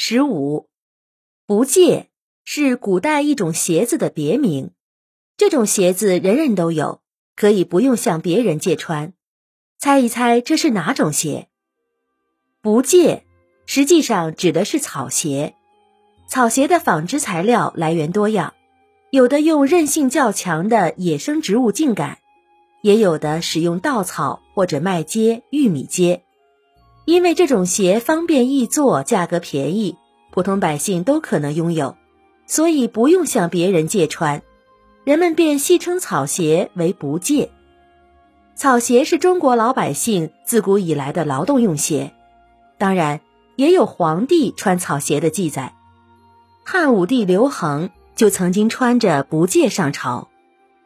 十五，不戒是古代一种鞋子的别名。这种鞋子人人都有，可以不用向别人借穿。猜一猜这是哪种鞋？不戒实际上指的是草鞋。草鞋的纺织材料来源多样，有的用韧性较强的野生植物茎秆，也有的使用稻草或者麦秸、玉米秸。因为这种鞋方便易做，价格便宜，普通百姓都可能拥有，所以不用向别人借穿，人们便戏称草鞋为不借。草鞋是中国老百姓自古以来的劳动用鞋，当然也有皇帝穿草鞋的记载。汉武帝刘恒就曾经穿着不借上朝，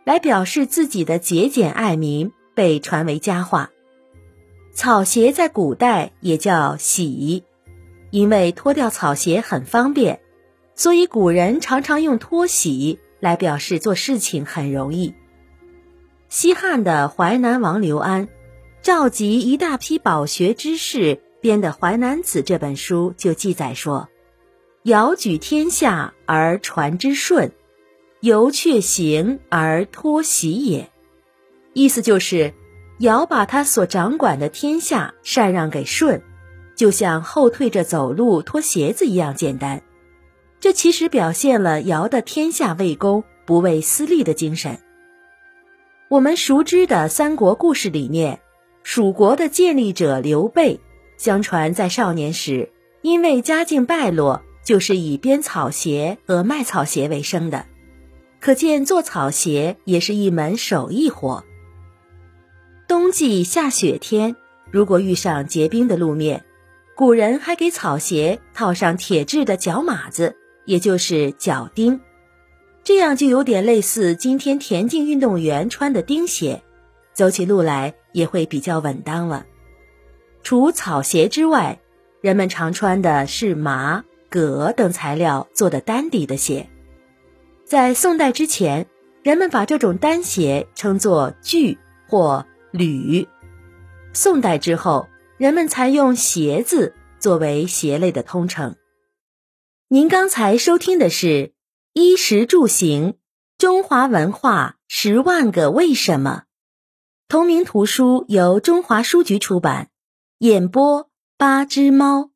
来表示自己的节俭爱民，被传为佳话。草鞋在古代也叫洗，因为脱掉草鞋很方便，所以古人常常用脱洗来表示做事情很容易。西汉的淮南王刘安召集一大批饱学之士编的《淮南子》这本书，就记载说：“尧举天下而传之顺，由却行而脱洗也。”意思就是。尧把他所掌管的天下禅让给舜，就像后退着走路脱鞋子一样简单。这其实表现了尧的天下为公、不为私利的精神。我们熟知的三国故事里面，蜀国的建立者刘备，相传在少年时因为家境败落，就是以编草鞋和卖草鞋为生的。可见做草鞋也是一门手艺活。冬季下雪天，如果遇上结冰的路面，古人还给草鞋套上铁质的脚码子，也就是脚钉，这样就有点类似今天田径运动员穿的钉鞋，走起路来也会比较稳当了。除草鞋之外，人们常穿的是麻、葛等材料做的单底的鞋。在宋代之前，人们把这种单鞋称作具或。履，宋代之后，人们才用鞋子作为鞋类的通称。您刚才收听的是《衣食住行：中华文化十万个为什么》，同名图书由中华书局出版，演播八只猫。